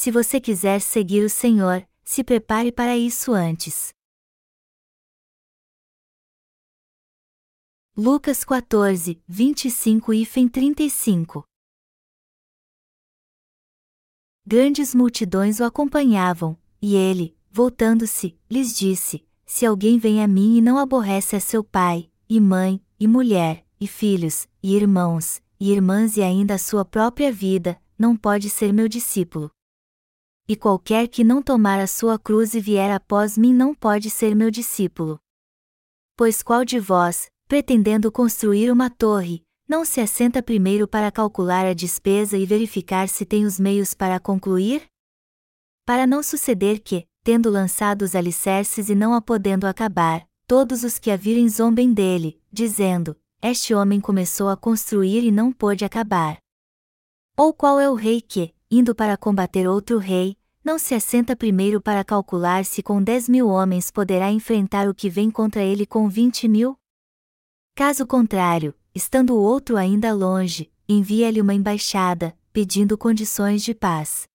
se você quiser seguir o Senhor, se prepare para isso antes. Lucas 14, 25 e 35 Grandes multidões o acompanhavam, e ele, voltando-se, lhes disse: Se alguém vem a mim e não aborrece a seu pai, e mãe, e mulher, e filhos, e irmãos, e irmãs e ainda a sua própria vida, não pode ser meu discípulo. E qualquer que não tomar a sua cruz e vier após mim não pode ser meu discípulo. Pois qual de vós, pretendendo construir uma torre, não se assenta primeiro para calcular a despesa e verificar se tem os meios para concluir? Para não suceder que, tendo lançado os alicerces e não a podendo acabar, todos os que a virem zombem dele, dizendo: Este homem começou a construir e não pôde acabar. Ou qual é o rei que, indo para combater outro rei, não se assenta primeiro para calcular se com dez mil homens poderá enfrentar o que vem contra ele com vinte mil? Caso contrário, estando o outro ainda longe, envia-lhe uma embaixada, pedindo condições de paz.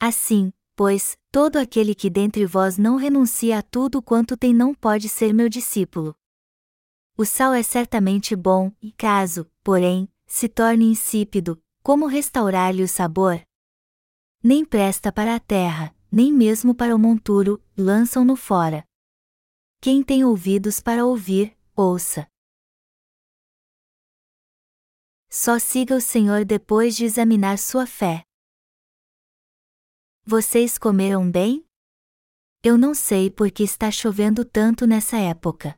Assim, pois, todo aquele que dentre vós não renuncia a tudo quanto tem não pode ser meu discípulo. O sal é certamente bom, e caso, porém, se torne insípido, como restaurar-lhe o sabor? Nem presta para a terra, nem mesmo para o monturo, lançam-no fora. Quem tem ouvidos para ouvir, ouça. Só siga o Senhor depois de examinar sua fé. Vocês comeram bem? Eu não sei por que está chovendo tanto nessa época.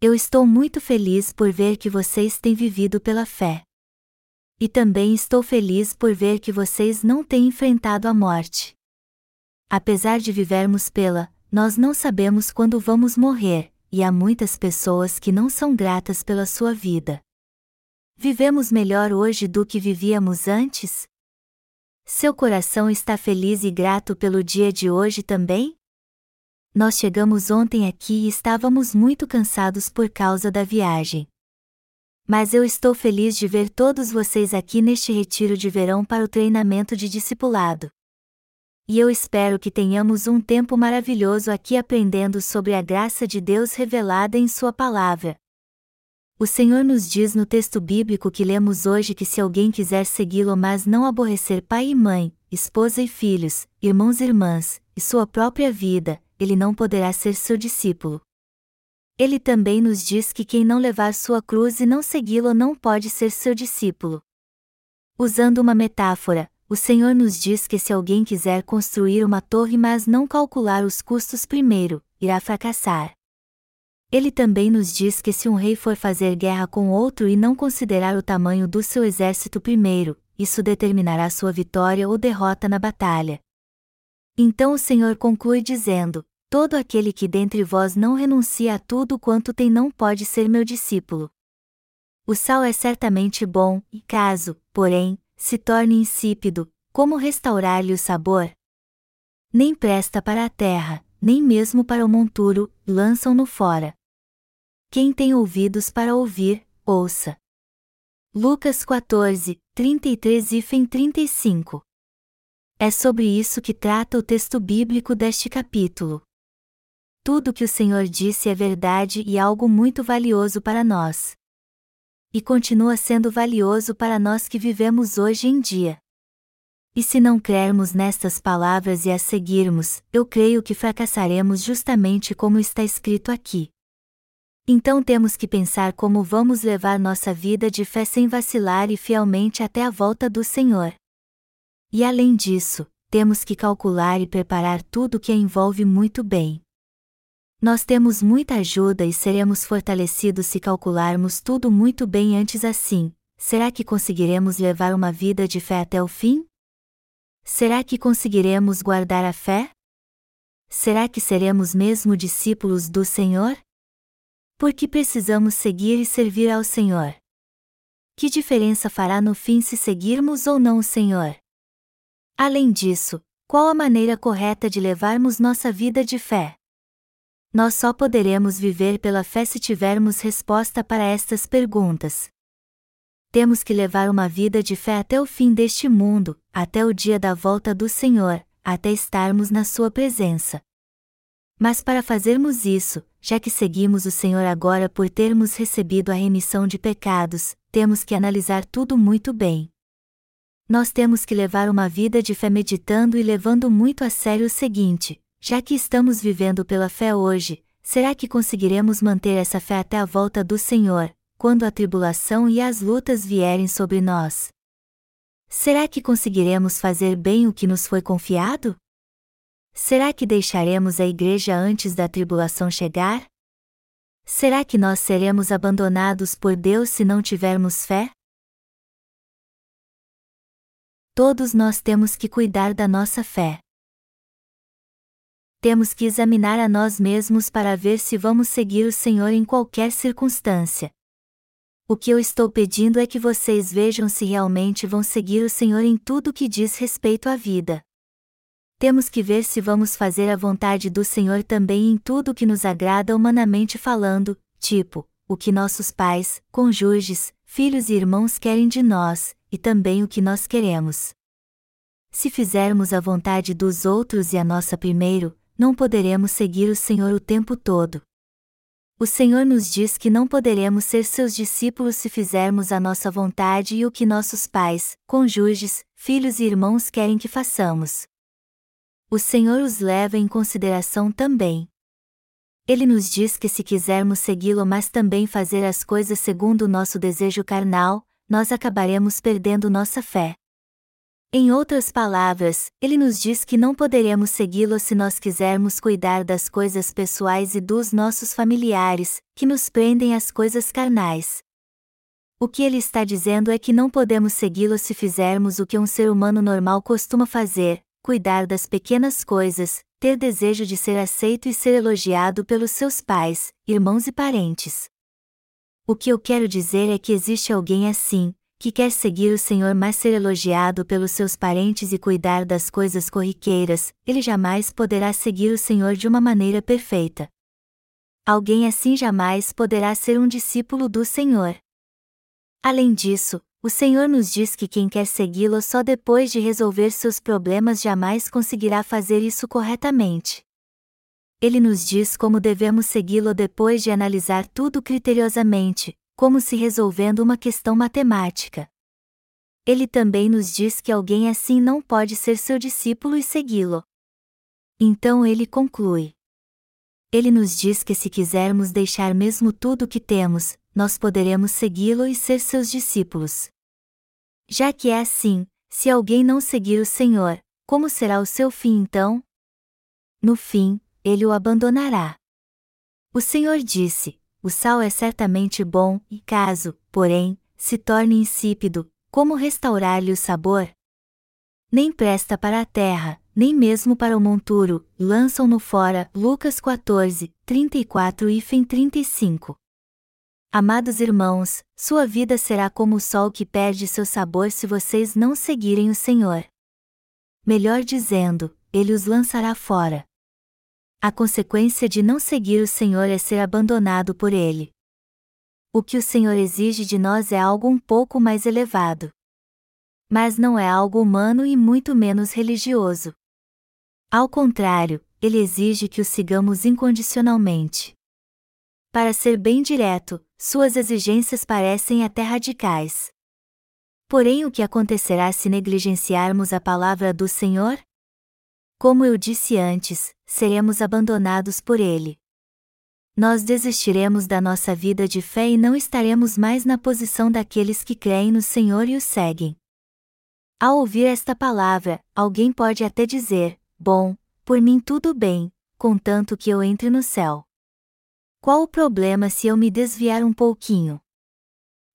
Eu estou muito feliz por ver que vocês têm vivido pela fé. E também estou feliz por ver que vocês não têm enfrentado a morte. Apesar de vivermos pela, nós não sabemos quando vamos morrer, e há muitas pessoas que não são gratas pela sua vida. Vivemos melhor hoje do que vivíamos antes? Seu coração está feliz e grato pelo dia de hoje também? Nós chegamos ontem aqui e estávamos muito cansados por causa da viagem. Mas eu estou feliz de ver todos vocês aqui neste retiro de verão para o treinamento de discipulado. E eu espero que tenhamos um tempo maravilhoso aqui aprendendo sobre a graça de Deus revelada em Sua palavra. O Senhor nos diz no texto bíblico que lemos hoje que se alguém quiser segui-lo, mas não aborrecer pai e mãe, esposa e filhos, irmãos e irmãs, e sua própria vida, ele não poderá ser seu discípulo. Ele também nos diz que quem não levar sua cruz e não segui-lo não pode ser seu discípulo. Usando uma metáfora, o Senhor nos diz que se alguém quiser construir uma torre mas não calcular os custos primeiro, irá fracassar. Ele também nos diz que se um rei for fazer guerra com outro e não considerar o tamanho do seu exército primeiro, isso determinará sua vitória ou derrota na batalha. Então o Senhor conclui dizendo: Todo aquele que dentre vós não renuncia a tudo quanto tem não pode ser meu discípulo. O sal é certamente bom, e caso, porém, se torne insípido, como restaurar-lhe o sabor? Nem presta para a terra, nem mesmo para o monturo, lançam-no fora. Quem tem ouvidos para ouvir, ouça. Lucas 14, 33 e 35. É sobre isso que trata o texto bíblico deste capítulo. Tudo que o Senhor disse é verdade e algo muito valioso para nós. E continua sendo valioso para nós que vivemos hoje em dia. E se não crermos nestas palavras e as seguirmos, eu creio que fracassaremos justamente como está escrito aqui. Então temos que pensar como vamos levar nossa vida de fé sem vacilar e fielmente até a volta do Senhor. E além disso, temos que calcular e preparar tudo o que a envolve muito bem. Nós temos muita ajuda e seremos fortalecidos se calcularmos tudo muito bem antes assim. Será que conseguiremos levar uma vida de fé até o fim? Será que conseguiremos guardar a fé? Será que seremos mesmo discípulos do Senhor? Porque precisamos seguir e servir ao Senhor. Que diferença fará no fim se seguirmos ou não o Senhor? Além disso, qual a maneira correta de levarmos nossa vida de fé? Nós só poderemos viver pela fé se tivermos resposta para estas perguntas. temos que levar uma vida de fé até o fim deste mundo, até o dia da volta do Senhor, até estarmos na Sua presença. Mas para fazermos isso, já que seguimos o Senhor agora por termos recebido a remissão de pecados, temos que analisar tudo muito bem. Nós temos que levar uma vida de fé meditando e levando muito a sério o seguinte: já que estamos vivendo pela fé hoje, será que conseguiremos manter essa fé até a volta do Senhor, quando a tribulação e as lutas vierem sobre nós? Será que conseguiremos fazer bem o que nos foi confiado? Será que deixaremos a igreja antes da tribulação chegar? Será que nós seremos abandonados por Deus se não tivermos fé? Todos nós temos que cuidar da nossa fé. Temos que examinar a nós mesmos para ver se vamos seguir o Senhor em qualquer circunstância. O que eu estou pedindo é que vocês vejam se realmente vão seguir o Senhor em tudo que diz respeito à vida temos que ver se vamos fazer a vontade do Senhor também em tudo que nos agrada humanamente falando, tipo, o que nossos pais, cônjuges, filhos e irmãos querem de nós, e também o que nós queremos. Se fizermos a vontade dos outros e a nossa primeiro, não poderemos seguir o Senhor o tempo todo. O Senhor nos diz que não poderemos ser seus discípulos se fizermos a nossa vontade e o que nossos pais, cônjuges, filhos e irmãos querem que façamos o Senhor os leva em consideração também. Ele nos diz que se quisermos segui-lo, mas também fazer as coisas segundo o nosso desejo carnal, nós acabaremos perdendo nossa fé. Em outras palavras, ele nos diz que não poderemos segui-lo se nós quisermos cuidar das coisas pessoais e dos nossos familiares, que nos prendem às coisas carnais. O que ele está dizendo é que não podemos segui-lo se fizermos o que um ser humano normal costuma fazer, cuidar das pequenas coisas, ter desejo de ser aceito e ser elogiado pelos seus pais, irmãos e parentes. O que eu quero dizer é que existe alguém assim, que quer seguir o Senhor mas ser elogiado pelos seus parentes e cuidar das coisas corriqueiras, ele jamais poderá seguir o Senhor de uma maneira perfeita. Alguém assim jamais poderá ser um discípulo do Senhor. Além disso, o Senhor nos diz que quem quer segui-lo só depois de resolver seus problemas jamais conseguirá fazer isso corretamente. Ele nos diz como devemos segui-lo depois de analisar tudo criteriosamente, como se resolvendo uma questão matemática. Ele também nos diz que alguém assim não pode ser seu discípulo e segui-lo. Então ele conclui. Ele nos diz que se quisermos deixar mesmo tudo o que temos, nós poderemos segui-lo e ser seus discípulos. Já que é assim, se alguém não seguir o Senhor, como será o seu fim então? No fim, ele o abandonará. O Senhor disse: O sal é certamente bom, e caso, porém, se torne insípido, como restaurar-lhe o sabor? Nem presta para a terra, nem mesmo para o monturo, lançam-no fora. Lucas 14, 34 e 35. Amados irmãos, sua vida será como o sol que perde seu sabor se vocês não seguirem o Senhor. Melhor dizendo, ele os lançará fora. A consequência de não seguir o Senhor é ser abandonado por ele. O que o Senhor exige de nós é algo um pouco mais elevado. Mas não é algo humano e muito menos religioso. Ao contrário, ele exige que o sigamos incondicionalmente. Para ser bem direto, suas exigências parecem até radicais. Porém, o que acontecerá se negligenciarmos a palavra do Senhor? Como eu disse antes, seremos abandonados por Ele. Nós desistiremos da nossa vida de fé e não estaremos mais na posição daqueles que creem no Senhor e o seguem. Ao ouvir esta palavra, alguém pode até dizer: Bom, por mim tudo bem, contanto que eu entre no céu. Qual o problema se eu me desviar um pouquinho?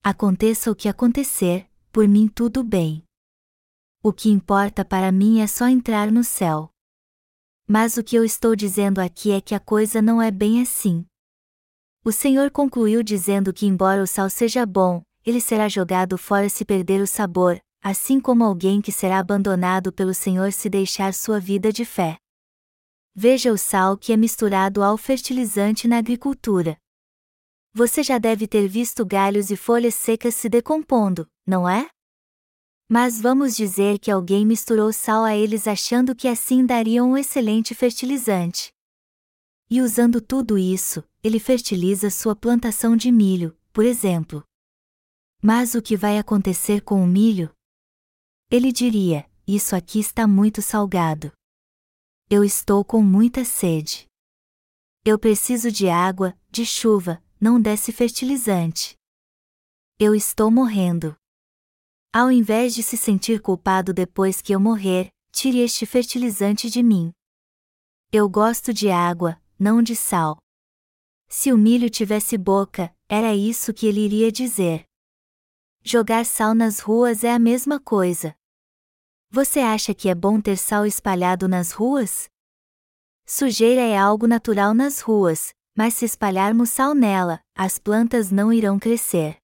Aconteça o que acontecer, por mim tudo bem. O que importa para mim é só entrar no céu. Mas o que eu estou dizendo aqui é que a coisa não é bem assim. O Senhor concluiu dizendo que, embora o sal seja bom, ele será jogado fora se perder o sabor, assim como alguém que será abandonado pelo Senhor se deixar sua vida de fé. Veja o sal que é misturado ao fertilizante na agricultura. Você já deve ter visto galhos e folhas secas se decompondo, não é? Mas vamos dizer que alguém misturou sal a eles achando que assim dariam um excelente fertilizante. E usando tudo isso, ele fertiliza sua plantação de milho, por exemplo. Mas o que vai acontecer com o milho? Ele diria: Isso aqui está muito salgado. Eu estou com muita sede. Eu preciso de água, de chuva, não desse fertilizante. Eu estou morrendo. Ao invés de se sentir culpado depois que eu morrer, tire este fertilizante de mim. Eu gosto de água, não de sal. Se o milho tivesse boca, era isso que ele iria dizer. Jogar sal nas ruas é a mesma coisa. Você acha que é bom ter sal espalhado nas ruas? Sujeira é algo natural nas ruas, mas se espalharmos sal nela, as plantas não irão crescer.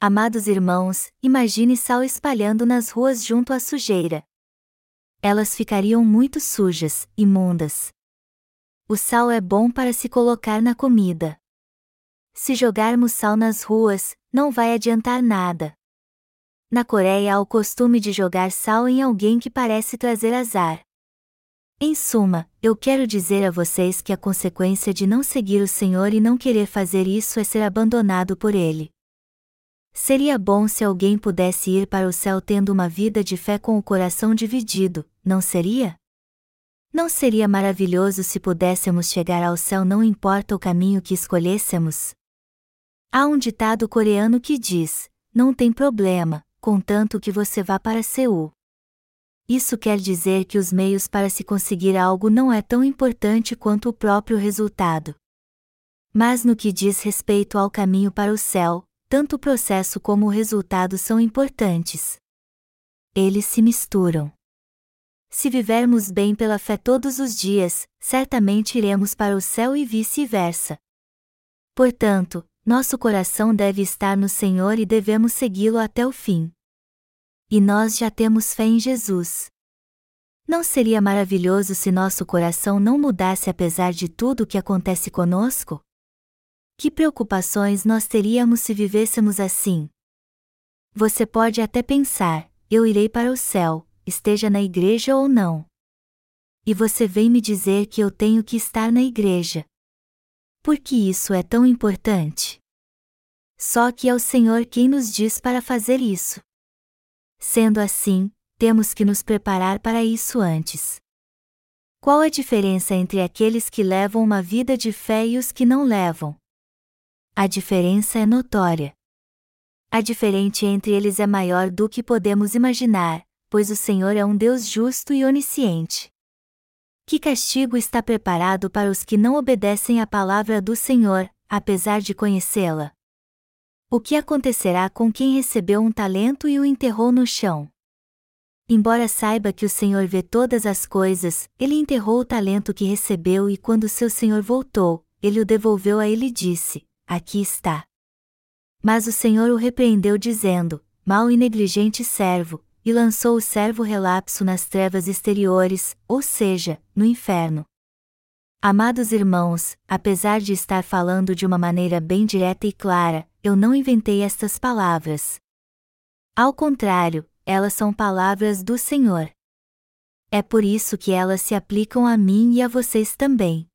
Amados irmãos, imagine sal espalhando nas ruas junto à sujeira. Elas ficariam muito sujas, imundas. O sal é bom para se colocar na comida. Se jogarmos sal nas ruas, não vai adiantar nada. Na Coreia há o costume de jogar sal em alguém que parece trazer azar. Em suma, eu quero dizer a vocês que a consequência de não seguir o Senhor e não querer fazer isso é ser abandonado por Ele. Seria bom se alguém pudesse ir para o céu tendo uma vida de fé com o coração dividido, não seria? Não seria maravilhoso se pudéssemos chegar ao céu não importa o caminho que escolhêssemos? Há um ditado coreano que diz: não tem problema, contanto que você vá para Seul. Isso quer dizer que os meios para se conseguir algo não é tão importante quanto o próprio resultado. Mas no que diz respeito ao caminho para o céu, tanto o processo como o resultado são importantes. Eles se misturam. Se vivermos bem pela fé todos os dias, certamente iremos para o céu e vice-versa. Portanto, nosso coração deve estar no Senhor e devemos segui-lo até o fim. E nós já temos fé em Jesus. Não seria maravilhoso se nosso coração não mudasse apesar de tudo o que acontece conosco? Que preocupações nós teríamos se vivêssemos assim? Você pode até pensar: eu irei para o céu, esteja na igreja ou não. E você vem me dizer que eu tenho que estar na igreja. Por que isso é tão importante? Só que é o Senhor quem nos diz para fazer isso. Sendo assim, temos que nos preparar para isso antes. Qual a diferença entre aqueles que levam uma vida de fé e os que não levam? A diferença é notória. A diferença entre eles é maior do que podemos imaginar, pois o Senhor é um Deus justo e onisciente. Que castigo está preparado para os que não obedecem à palavra do Senhor, apesar de conhecê-la? O que acontecerá com quem recebeu um talento e o enterrou no chão? Embora saiba que o Senhor vê todas as coisas, ele enterrou o talento que recebeu e quando seu Senhor voltou, ele o devolveu a ele e disse: Aqui está. Mas o Senhor o repreendeu dizendo: Mal e negligente servo, e lançou o servo relapso nas trevas exteriores, ou seja, no inferno. Amados irmãos, apesar de estar falando de uma maneira bem direta e clara, eu não inventei estas palavras. Ao contrário, elas são palavras do Senhor. É por isso que elas se aplicam a mim e a vocês também.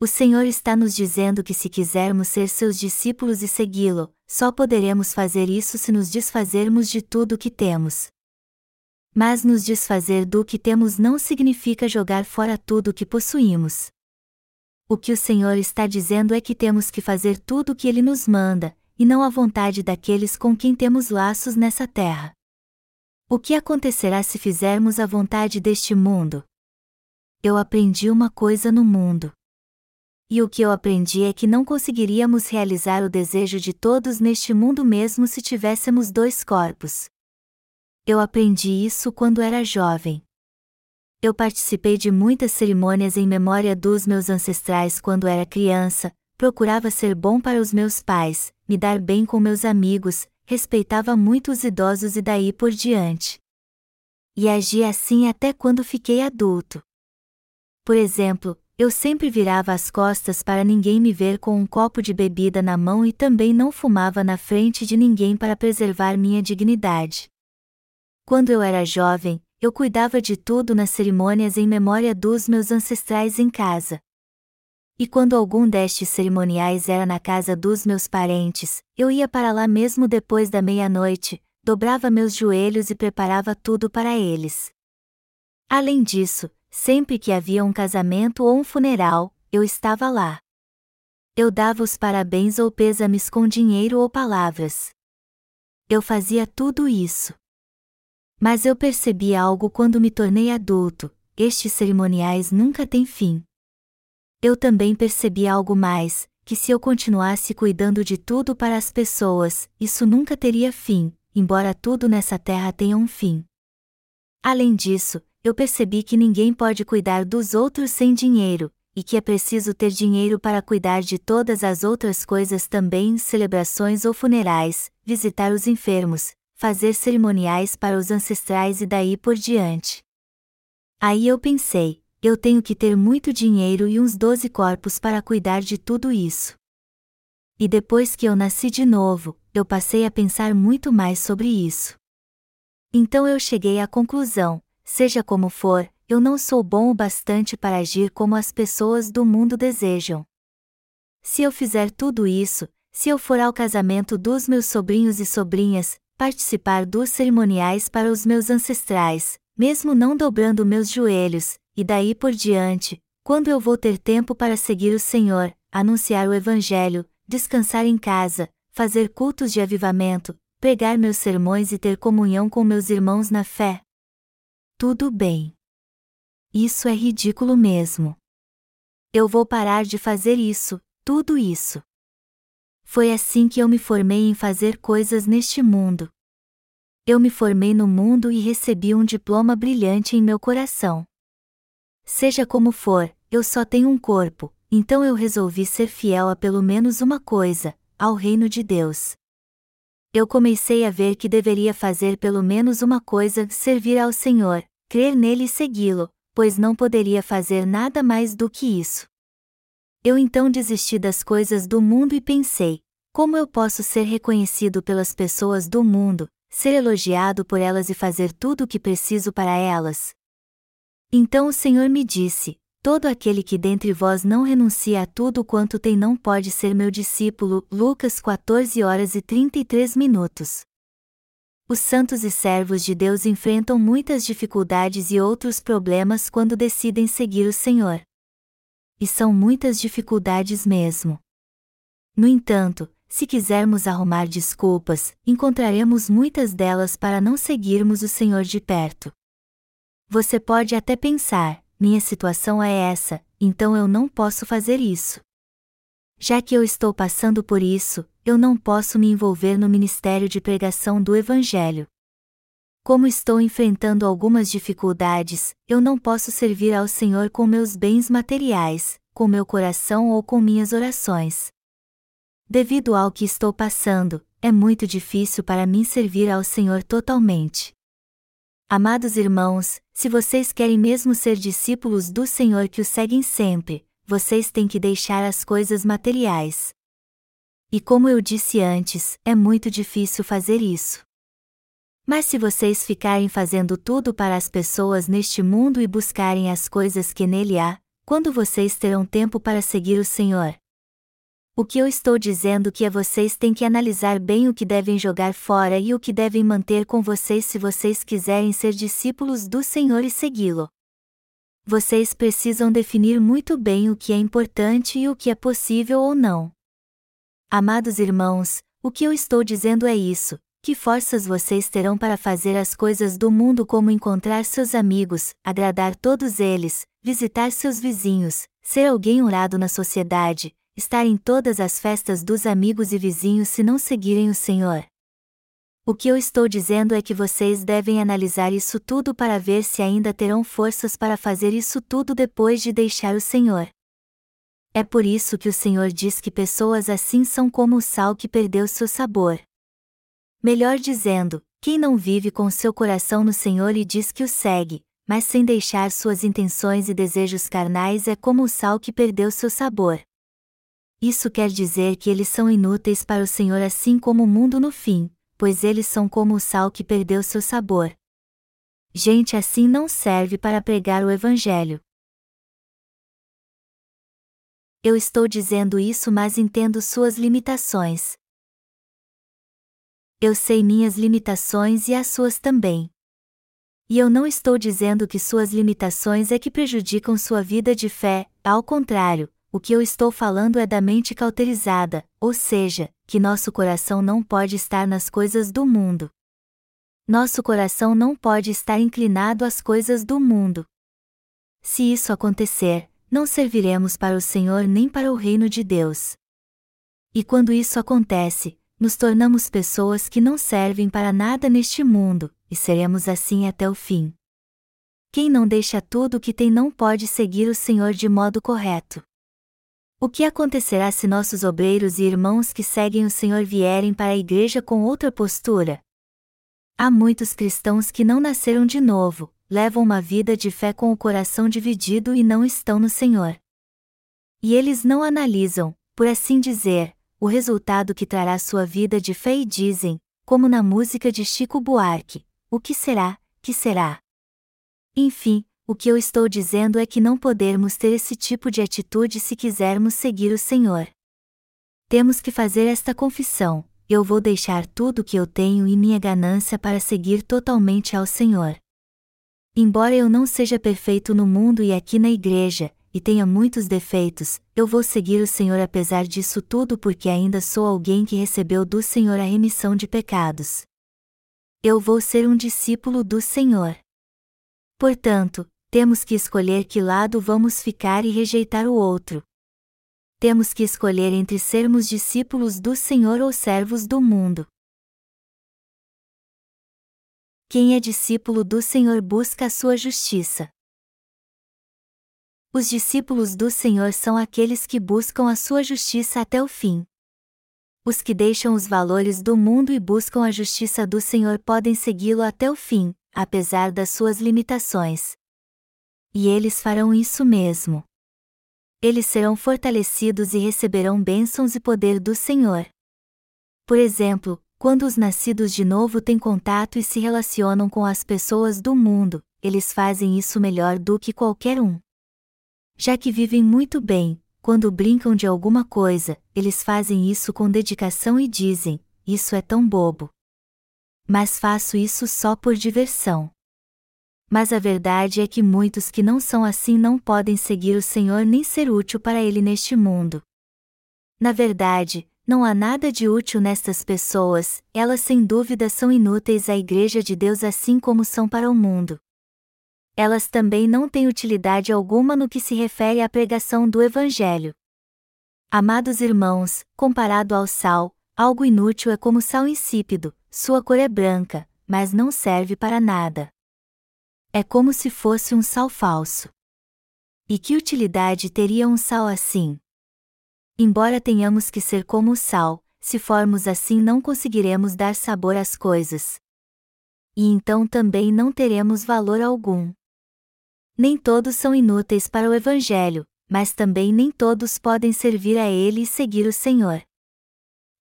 O Senhor está nos dizendo que se quisermos ser seus discípulos e segui-lo, só poderemos fazer isso se nos desfazermos de tudo o que temos. Mas nos desfazer do que temos não significa jogar fora tudo o que possuímos. O que o Senhor está dizendo é que temos que fazer tudo o que Ele nos manda, e não a vontade daqueles com quem temos laços nessa terra. O que acontecerá se fizermos a vontade deste mundo? Eu aprendi uma coisa no mundo. E o que eu aprendi é que não conseguiríamos realizar o desejo de todos neste mundo mesmo se tivéssemos dois corpos. Eu aprendi isso quando era jovem. Eu participei de muitas cerimônias em memória dos meus ancestrais quando era criança, procurava ser bom para os meus pais, me dar bem com meus amigos, respeitava muito os idosos e daí por diante. E agi assim até quando fiquei adulto. Por exemplo, eu sempre virava as costas para ninguém me ver com um copo de bebida na mão e também não fumava na frente de ninguém para preservar minha dignidade. Quando eu era jovem, eu cuidava de tudo nas cerimônias em memória dos meus ancestrais em casa. E quando algum destes cerimoniais era na casa dos meus parentes, eu ia para lá mesmo depois da meia-noite, dobrava meus joelhos e preparava tudo para eles. Além disso, sempre que havia um casamento ou um funeral, eu estava lá. Eu dava os parabéns ou pêsames com dinheiro ou palavras. Eu fazia tudo isso. Mas eu percebi algo quando me tornei adulto: estes cerimoniais nunca têm fim. Eu também percebi algo mais: que se eu continuasse cuidando de tudo para as pessoas, isso nunca teria fim, embora tudo nessa terra tenha um fim. Além disso, eu percebi que ninguém pode cuidar dos outros sem dinheiro, e que é preciso ter dinheiro para cuidar de todas as outras coisas também, celebrações ou funerais, visitar os enfermos, fazer cerimoniais para os ancestrais e daí por diante. Aí eu pensei, eu tenho que ter muito dinheiro e uns doze corpos para cuidar de tudo isso. E depois que eu nasci de novo, eu passei a pensar muito mais sobre isso. Então eu cheguei à conclusão: seja como for, eu não sou bom o bastante para agir como as pessoas do mundo desejam. Se eu fizer tudo isso, se eu for ao casamento dos meus sobrinhos e sobrinhas, participar dos cerimoniais para os meus ancestrais, mesmo não dobrando meus joelhos, e daí por diante, quando eu vou ter tempo para seguir o Senhor, anunciar o Evangelho, descansar em casa, fazer cultos de avivamento, pregar meus sermões e ter comunhão com meus irmãos na fé, tudo bem. Isso é ridículo mesmo. Eu vou parar de fazer isso, tudo isso. Foi assim que eu me formei em fazer coisas neste mundo. Eu me formei no mundo e recebi um diploma brilhante em meu coração. Seja como for, eu só tenho um corpo, então eu resolvi ser fiel a pelo menos uma coisa, ao reino de Deus eu comecei a ver que deveria fazer pelo menos uma coisa: servir ao Senhor, crer nele e segui-lo, pois não poderia fazer nada mais do que isso. Eu então desisti das coisas do mundo e pensei: como eu posso ser reconhecido pelas pessoas do mundo, ser elogiado por elas e fazer tudo o que preciso para elas? Então o Senhor me disse: Todo aquele que dentre vós não renuncia a tudo quanto tem não pode ser meu discípulo. Lucas 14 horas e 33 minutos. Os santos e servos de Deus enfrentam muitas dificuldades e outros problemas quando decidem seguir o Senhor. E são muitas dificuldades mesmo. No entanto, se quisermos arrumar desculpas, encontraremos muitas delas para não seguirmos o Senhor de perto. Você pode até pensar, minha situação é essa, então eu não posso fazer isso. Já que eu estou passando por isso, eu não posso me envolver no ministério de pregação do Evangelho. Como estou enfrentando algumas dificuldades, eu não posso servir ao Senhor com meus bens materiais, com meu coração ou com minhas orações. Devido ao que estou passando, é muito difícil para mim servir ao Senhor totalmente. Amados irmãos, se vocês querem mesmo ser discípulos do Senhor que o seguem sempre, vocês têm que deixar as coisas materiais. E como eu disse antes, é muito difícil fazer isso. Mas se vocês ficarem fazendo tudo para as pessoas neste mundo e buscarem as coisas que nele há, quando vocês terão tempo para seguir o Senhor? O que eu estou dizendo que é vocês têm que analisar bem o que devem jogar fora e o que devem manter com vocês se vocês quiserem ser discípulos do Senhor e segui-lo. Vocês precisam definir muito bem o que é importante e o que é possível ou não. Amados irmãos, o que eu estou dizendo é isso: que forças vocês terão para fazer as coisas do mundo como encontrar seus amigos, agradar todos eles, visitar seus vizinhos, ser alguém honrado na sociedade, estar em todas as festas dos amigos e vizinhos se não seguirem o Senhor. O que eu estou dizendo é que vocês devem analisar isso tudo para ver se ainda terão forças para fazer isso tudo depois de deixar o Senhor. É por isso que o Senhor diz que pessoas assim são como o sal que perdeu seu sabor. Melhor dizendo, quem não vive com seu coração no Senhor e diz que o segue, mas sem deixar suas intenções e desejos carnais é como o sal que perdeu seu sabor. Isso quer dizer que eles são inúteis para o Senhor assim como o mundo no fim, pois eles são como o sal que perdeu seu sabor. Gente assim não serve para pregar o Evangelho. Eu estou dizendo isso, mas entendo suas limitações. Eu sei minhas limitações e as suas também. E eu não estou dizendo que suas limitações é que prejudicam sua vida de fé, ao contrário, o que eu estou falando é da mente cauterizada, ou seja, que nosso coração não pode estar nas coisas do mundo. Nosso coração não pode estar inclinado às coisas do mundo. Se isso acontecer, não serviremos para o Senhor nem para o reino de Deus. E quando isso acontece, nos tornamos pessoas que não servem para nada neste mundo, e seremos assim até o fim. Quem não deixa tudo o que tem não pode seguir o Senhor de modo correto. O que acontecerá se nossos obreiros e irmãos que seguem o Senhor vierem para a igreja com outra postura? Há muitos cristãos que não nasceram de novo, levam uma vida de fé com o coração dividido e não estão no Senhor. E eles não analisam, por assim dizer, o resultado que trará sua vida de fé e dizem, como na música de Chico Buarque: o que será, que será? Enfim, o que eu estou dizendo é que não podemos ter esse tipo de atitude se quisermos seguir o Senhor. Temos que fazer esta confissão: eu vou deixar tudo o que eu tenho e minha ganância para seguir totalmente ao Senhor. Embora eu não seja perfeito no mundo e aqui na igreja, e tenha muitos defeitos, eu vou seguir o Senhor apesar disso tudo porque ainda sou alguém que recebeu do Senhor a remissão de pecados. Eu vou ser um discípulo do Senhor. Portanto, temos que escolher que lado vamos ficar e rejeitar o outro. Temos que escolher entre sermos discípulos do Senhor ou servos do mundo. Quem é discípulo do Senhor busca a sua justiça. Os discípulos do Senhor são aqueles que buscam a sua justiça até o fim. Os que deixam os valores do mundo e buscam a justiça do Senhor podem segui-lo até o fim, apesar das suas limitações. E eles farão isso mesmo. Eles serão fortalecidos e receberão bênçãos e poder do Senhor. Por exemplo, quando os nascidos de novo têm contato e se relacionam com as pessoas do mundo, eles fazem isso melhor do que qualquer um. Já que vivem muito bem, quando brincam de alguma coisa, eles fazem isso com dedicação e dizem: Isso é tão bobo. Mas faço isso só por diversão. Mas a verdade é que muitos que não são assim não podem seguir o Senhor nem ser útil para Ele neste mundo. Na verdade, não há nada de útil nestas pessoas, elas sem dúvida são inúteis à Igreja de Deus assim como são para o mundo elas também não têm utilidade alguma no que se refere à pregação do Evangelho. Amados irmãos, comparado ao sal, algo inútil é como sal insípido, sua cor é branca, mas não serve para nada. É como se fosse um sal falso. E que utilidade teria um sal assim? Embora tenhamos que ser como o sal, se formos assim não conseguiremos dar sabor às coisas. E então também não teremos valor algum. Nem todos são inúteis para o Evangelho, mas também nem todos podem servir a ele e seguir o Senhor.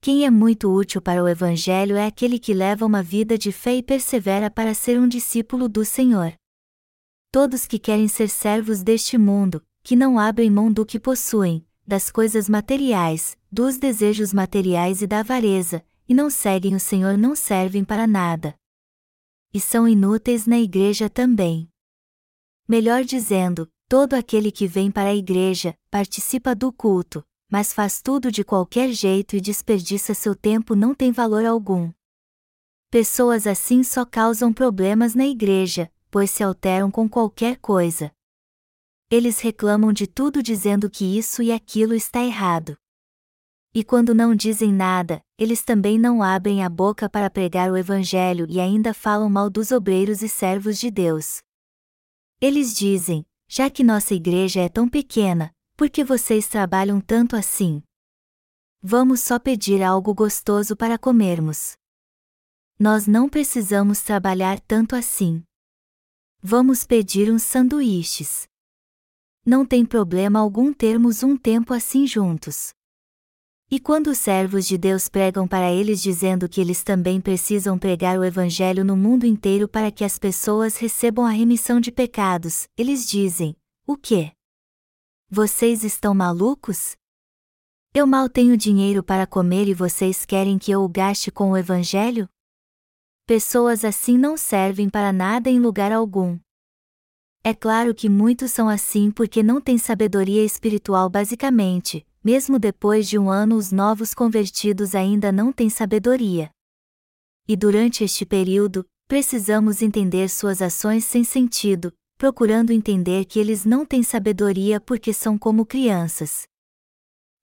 Quem é muito útil para o Evangelho é aquele que leva uma vida de fé e persevera para ser um discípulo do Senhor. Todos que querem ser servos deste mundo, que não abrem mão do que possuem, das coisas materiais, dos desejos materiais e da avareza, e não seguem o Senhor não servem para nada. E são inúteis na igreja também. Melhor dizendo, todo aquele que vem para a igreja, participa do culto, mas faz tudo de qualquer jeito e desperdiça seu tempo não tem valor algum. Pessoas assim só causam problemas na igreja, pois se alteram com qualquer coisa. Eles reclamam de tudo dizendo que isso e aquilo está errado. E quando não dizem nada, eles também não abrem a boca para pregar o Evangelho e ainda falam mal dos obreiros e servos de Deus. Eles dizem: já que nossa igreja é tão pequena, por que vocês trabalham tanto assim? Vamos só pedir algo gostoso para comermos. Nós não precisamos trabalhar tanto assim. Vamos pedir uns sanduíches. Não tem problema algum termos um tempo assim juntos. E quando os servos de Deus pregam para eles dizendo que eles também precisam pregar o Evangelho no mundo inteiro para que as pessoas recebam a remissão de pecados, eles dizem: O quê? Vocês estão malucos? Eu mal tenho dinheiro para comer e vocês querem que eu o gaste com o Evangelho? Pessoas assim não servem para nada em lugar algum. É claro que muitos são assim porque não têm sabedoria espiritual basicamente, mesmo depois de um ano os novos convertidos ainda não têm sabedoria. E durante este período, precisamos entender suas ações sem sentido, procurando entender que eles não têm sabedoria porque são como crianças.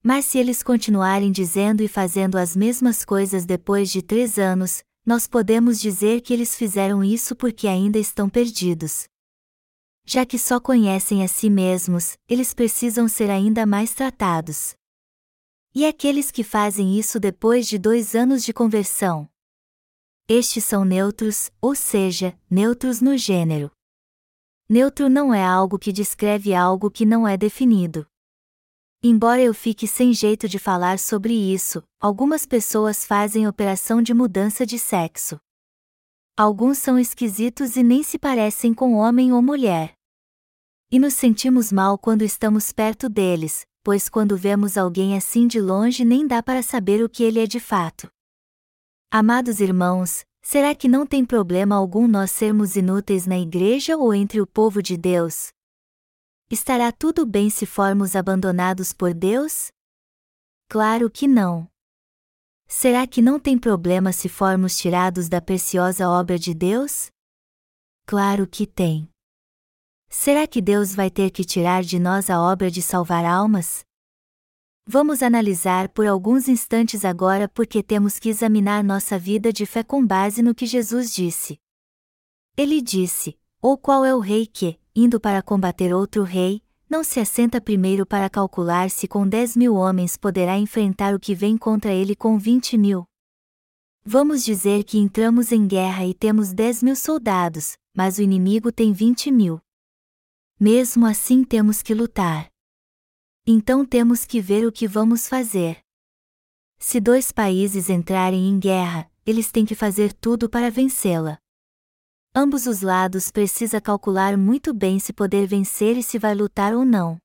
Mas se eles continuarem dizendo e fazendo as mesmas coisas depois de três anos, nós podemos dizer que eles fizeram isso porque ainda estão perdidos. Já que só conhecem a si mesmos, eles precisam ser ainda mais tratados. E aqueles que fazem isso depois de dois anos de conversão? Estes são neutros, ou seja, neutros no gênero. Neutro não é algo que descreve algo que não é definido. Embora eu fique sem jeito de falar sobre isso, algumas pessoas fazem operação de mudança de sexo. Alguns são esquisitos e nem se parecem com homem ou mulher. E nos sentimos mal quando estamos perto deles, pois quando vemos alguém assim de longe nem dá para saber o que ele é de fato. Amados irmãos, será que não tem problema algum nós sermos inúteis na igreja ou entre o povo de Deus? Estará tudo bem se formos abandonados por Deus? Claro que não. Será que não tem problema se formos tirados da preciosa obra de Deus? Claro que tem. Será que Deus vai ter que tirar de nós a obra de salvar almas? Vamos analisar por alguns instantes agora porque temos que examinar nossa vida de fé com base no que Jesus disse. Ele disse: Ou qual é o rei que, indo para combater outro rei, não se assenta primeiro para calcular se com dez mil homens poderá enfrentar o que vem contra ele com vinte mil. Vamos dizer que entramos em guerra e temos dez mil soldados, mas o inimigo tem vinte mil. Mesmo assim temos que lutar. Então temos que ver o que vamos fazer. Se dois países entrarem em guerra, eles têm que fazer tudo para vencê-la. Ambos os lados precisa calcular muito bem se poder vencer e se vai lutar ou não.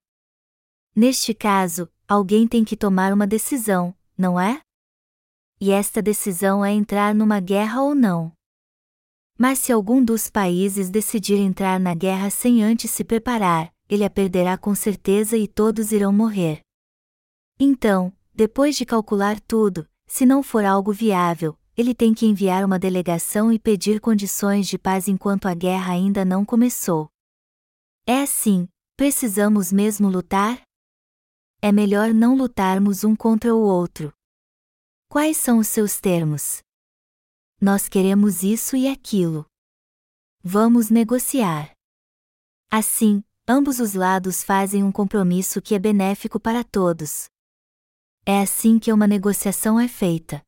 Neste caso, alguém tem que tomar uma decisão, não é? E esta decisão é entrar numa guerra ou não. Mas se algum dos países decidir entrar na guerra sem antes se preparar, ele a perderá com certeza e todos irão morrer. Então, depois de calcular tudo, se não for algo viável, ele tem que enviar uma delegação e pedir condições de paz enquanto a guerra ainda não começou. É assim, precisamos mesmo lutar? É melhor não lutarmos um contra o outro. Quais são os seus termos? Nós queremos isso e aquilo. Vamos negociar. Assim, ambos os lados fazem um compromisso que é benéfico para todos. É assim que uma negociação é feita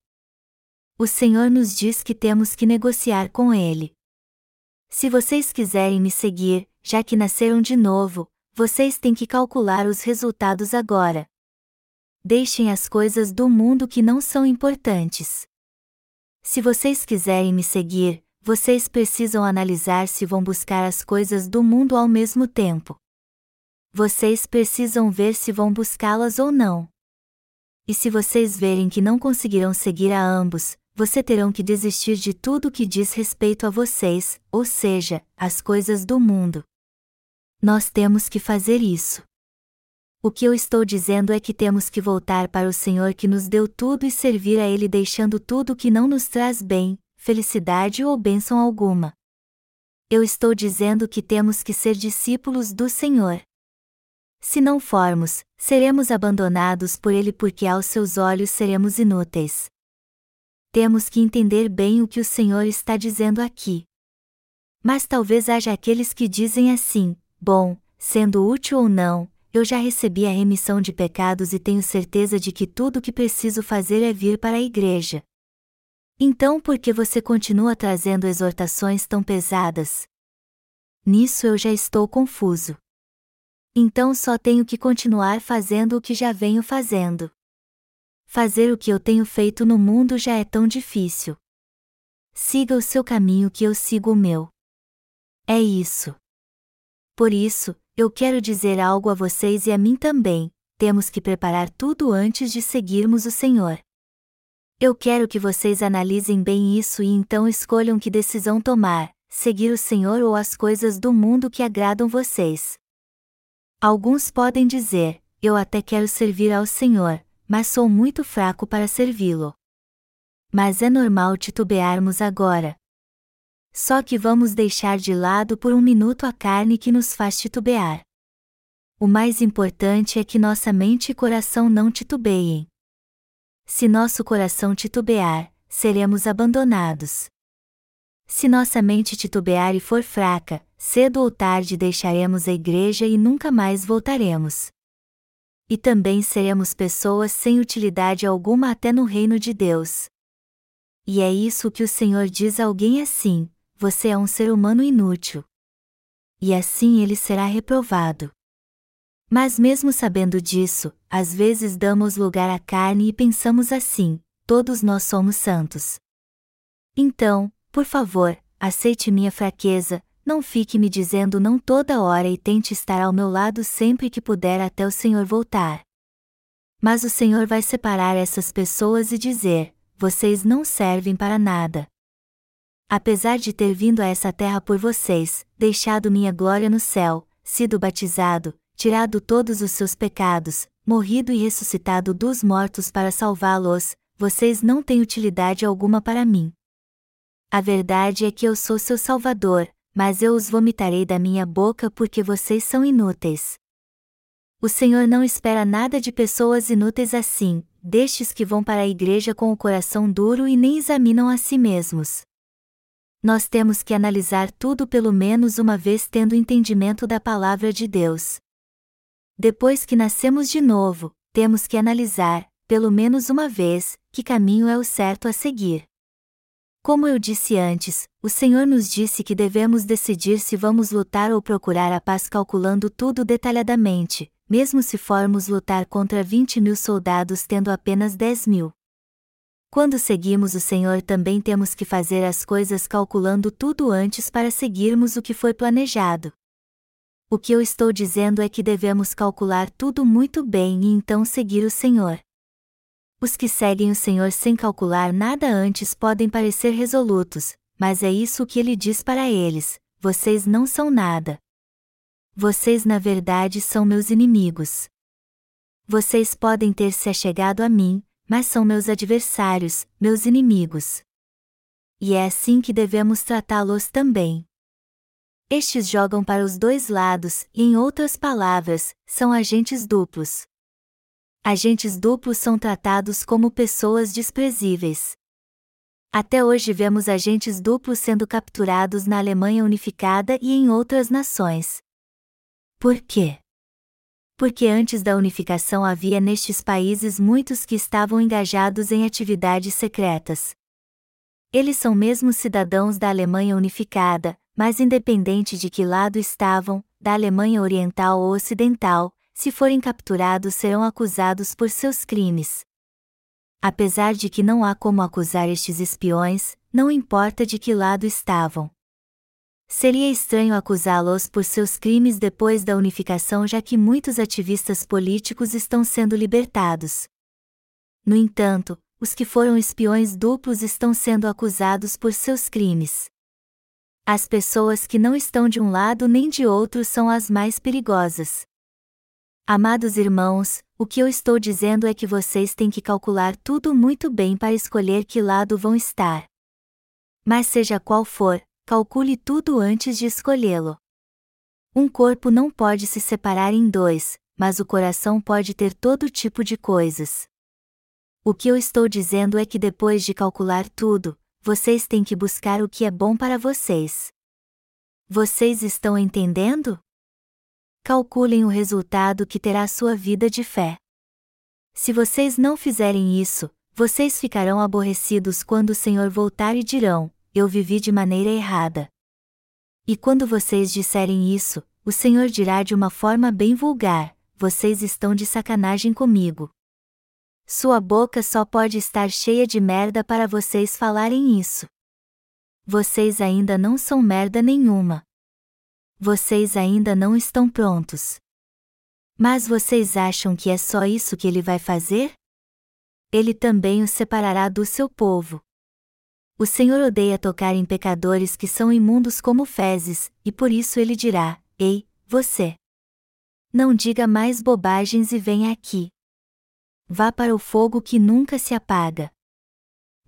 o Senhor nos diz que temos que negociar com Ele. Se vocês quiserem me seguir, já que nasceram de novo, vocês têm que calcular os resultados agora. Deixem as coisas do mundo que não são importantes. Se vocês quiserem me seguir, vocês precisam analisar se vão buscar as coisas do mundo ao mesmo tempo. Vocês precisam ver se vão buscá-las ou não. E se vocês verem que não conseguirão seguir a ambos, você terão que desistir de tudo que diz respeito a vocês, ou seja, as coisas do mundo. Nós temos que fazer isso. O que eu estou dizendo é que temos que voltar para o Senhor que nos deu tudo e servir a Ele deixando tudo que não nos traz bem, felicidade ou bênção alguma. Eu estou dizendo que temos que ser discípulos do Senhor. Se não formos, seremos abandonados por Ele porque aos seus olhos seremos inúteis temos que entender bem o que o Senhor está dizendo aqui. Mas talvez haja aqueles que dizem assim: bom, sendo útil ou não, eu já recebi a remissão de pecados e tenho certeza de que tudo o que preciso fazer é vir para a igreja. Então por que você continua trazendo exortações tão pesadas? Nisso eu já estou confuso. Então só tenho que continuar fazendo o que já venho fazendo. Fazer o que eu tenho feito no mundo já é tão difícil. Siga o seu caminho que eu sigo o meu. É isso. Por isso, eu quero dizer algo a vocês e a mim também: temos que preparar tudo antes de seguirmos o Senhor. Eu quero que vocês analisem bem isso e então escolham que decisão tomar: seguir o Senhor ou as coisas do mundo que agradam vocês. Alguns podem dizer: eu até quero servir ao Senhor, mas sou muito fraco para servi-lo. Mas é normal titubearmos agora. Só que vamos deixar de lado por um minuto a carne que nos faz titubear. O mais importante é que nossa mente e coração não titubeiem. Se nosso coração titubear, seremos abandonados. Se nossa mente titubear e for fraca, cedo ou tarde deixaremos a igreja e nunca mais voltaremos e também seremos pessoas sem utilidade alguma até no reino de Deus. E é isso que o Senhor diz a alguém assim: você é um ser humano inútil. E assim ele será reprovado. Mas mesmo sabendo disso, às vezes damos lugar à carne e pensamos assim: todos nós somos santos. Então, por favor, aceite minha fraqueza, não fique me dizendo não toda hora e tente estar ao meu lado sempre que puder até o Senhor voltar. Mas o Senhor vai separar essas pessoas e dizer: vocês não servem para nada. Apesar de ter vindo a essa terra por vocês, deixado minha glória no céu, sido batizado, tirado todos os seus pecados, morrido e ressuscitado dos mortos para salvá-los, vocês não têm utilidade alguma para mim. A verdade é que eu sou seu Salvador, mas eu os vomitarei da minha boca porque vocês são inúteis. O Senhor não espera nada de pessoas inúteis assim, destes que vão para a igreja com o coração duro e nem examinam a si mesmos. Nós temos que analisar tudo pelo menos uma vez tendo entendimento da palavra de Deus. Depois que nascemos de novo, temos que analisar, pelo menos uma vez, que caminho é o certo a seguir. Como eu disse antes, o Senhor nos disse que devemos decidir se vamos lutar ou procurar a paz calculando tudo detalhadamente, mesmo se formos lutar contra 20 mil soldados tendo apenas 10 mil. Quando seguimos o Senhor também temos que fazer as coisas calculando tudo antes para seguirmos o que foi planejado. O que eu estou dizendo é que devemos calcular tudo muito bem e então seguir o Senhor. Os que seguem o Senhor sem calcular nada antes podem parecer resolutos, mas é isso que ele diz para eles: vocês não são nada. Vocês na verdade são meus inimigos. Vocês podem ter se achegado a mim, mas são meus adversários, meus inimigos. E é assim que devemos tratá-los também. Estes jogam para os dois lados, e em outras palavras, são agentes duplos. Agentes duplos são tratados como pessoas desprezíveis. Até hoje vemos agentes duplos sendo capturados na Alemanha unificada e em outras nações. Por quê? Porque antes da unificação havia nestes países muitos que estavam engajados em atividades secretas. Eles são mesmo cidadãos da Alemanha unificada, mas independente de que lado estavam, da Alemanha Oriental ou Ocidental, se forem capturados serão acusados por seus crimes. Apesar de que não há como acusar estes espiões, não importa de que lado estavam. Seria estranho acusá-los por seus crimes depois da unificação, já que muitos ativistas políticos estão sendo libertados. No entanto, os que foram espiões duplos estão sendo acusados por seus crimes. As pessoas que não estão de um lado nem de outro são as mais perigosas. Amados irmãos, o que eu estou dizendo é que vocês têm que calcular tudo muito bem para escolher que lado vão estar. Mas seja qual for, calcule tudo antes de escolhê-lo. Um corpo não pode se separar em dois, mas o coração pode ter todo tipo de coisas. O que eu estou dizendo é que depois de calcular tudo, vocês têm que buscar o que é bom para vocês. Vocês estão entendendo? Calculem o resultado que terá sua vida de fé. Se vocês não fizerem isso, vocês ficarão aborrecidos quando o Senhor voltar e dirão: Eu vivi de maneira errada. E quando vocês disserem isso, o Senhor dirá de uma forma bem vulgar: vocês estão de sacanagem comigo. Sua boca só pode estar cheia de merda para vocês falarem isso. Vocês ainda não são merda nenhuma. Vocês ainda não estão prontos. Mas vocês acham que é só isso que ele vai fazer? Ele também os separará do seu povo. O Senhor odeia tocar em pecadores que são imundos como fezes, e por isso ele dirá: Ei, você! Não diga mais bobagens e venha aqui. Vá para o fogo que nunca se apaga.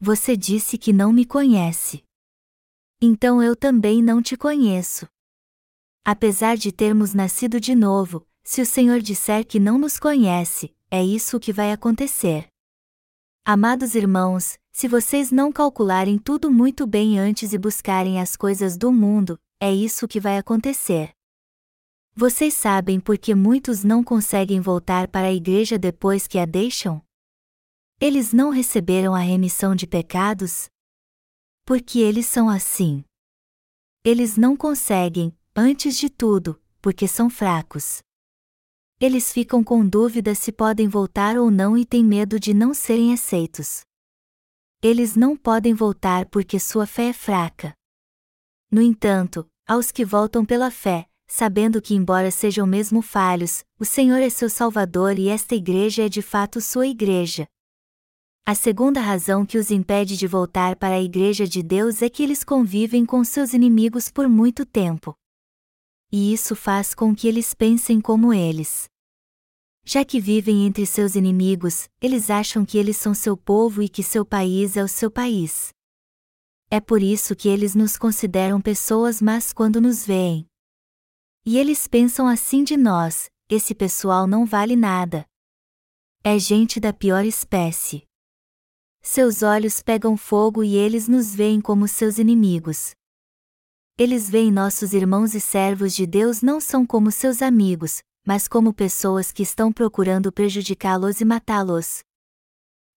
Você disse que não me conhece. Então eu também não te conheço. Apesar de termos nascido de novo, se o Senhor disser que não nos conhece, é isso que vai acontecer. Amados irmãos, se vocês não calcularem tudo muito bem antes e buscarem as coisas do mundo, é isso que vai acontecer. Vocês sabem por que muitos não conseguem voltar para a igreja depois que a deixam? Eles não receberam a remissão de pecados? Porque eles são assim. Eles não conseguem, antes de tudo, porque são fracos. Eles ficam com dúvida se podem voltar ou não e têm medo de não serem aceitos. Eles não podem voltar porque sua fé é fraca. No entanto, aos que voltam pela fé, sabendo que, embora sejam mesmo falhos, o Senhor é seu Salvador e esta igreja é de fato sua igreja. A segunda razão que os impede de voltar para a igreja de Deus é que eles convivem com seus inimigos por muito tempo. E isso faz com que eles pensem como eles. Já que vivem entre seus inimigos, eles acham que eles são seu povo e que seu país é o seu país. É por isso que eles nos consideram pessoas más quando nos veem. E eles pensam assim de nós: esse pessoal não vale nada. É gente da pior espécie. Seus olhos pegam fogo e eles nos veem como seus inimigos. Eles veem nossos irmãos e servos de Deus não são como seus amigos, mas como pessoas que estão procurando prejudicá-los e matá-los.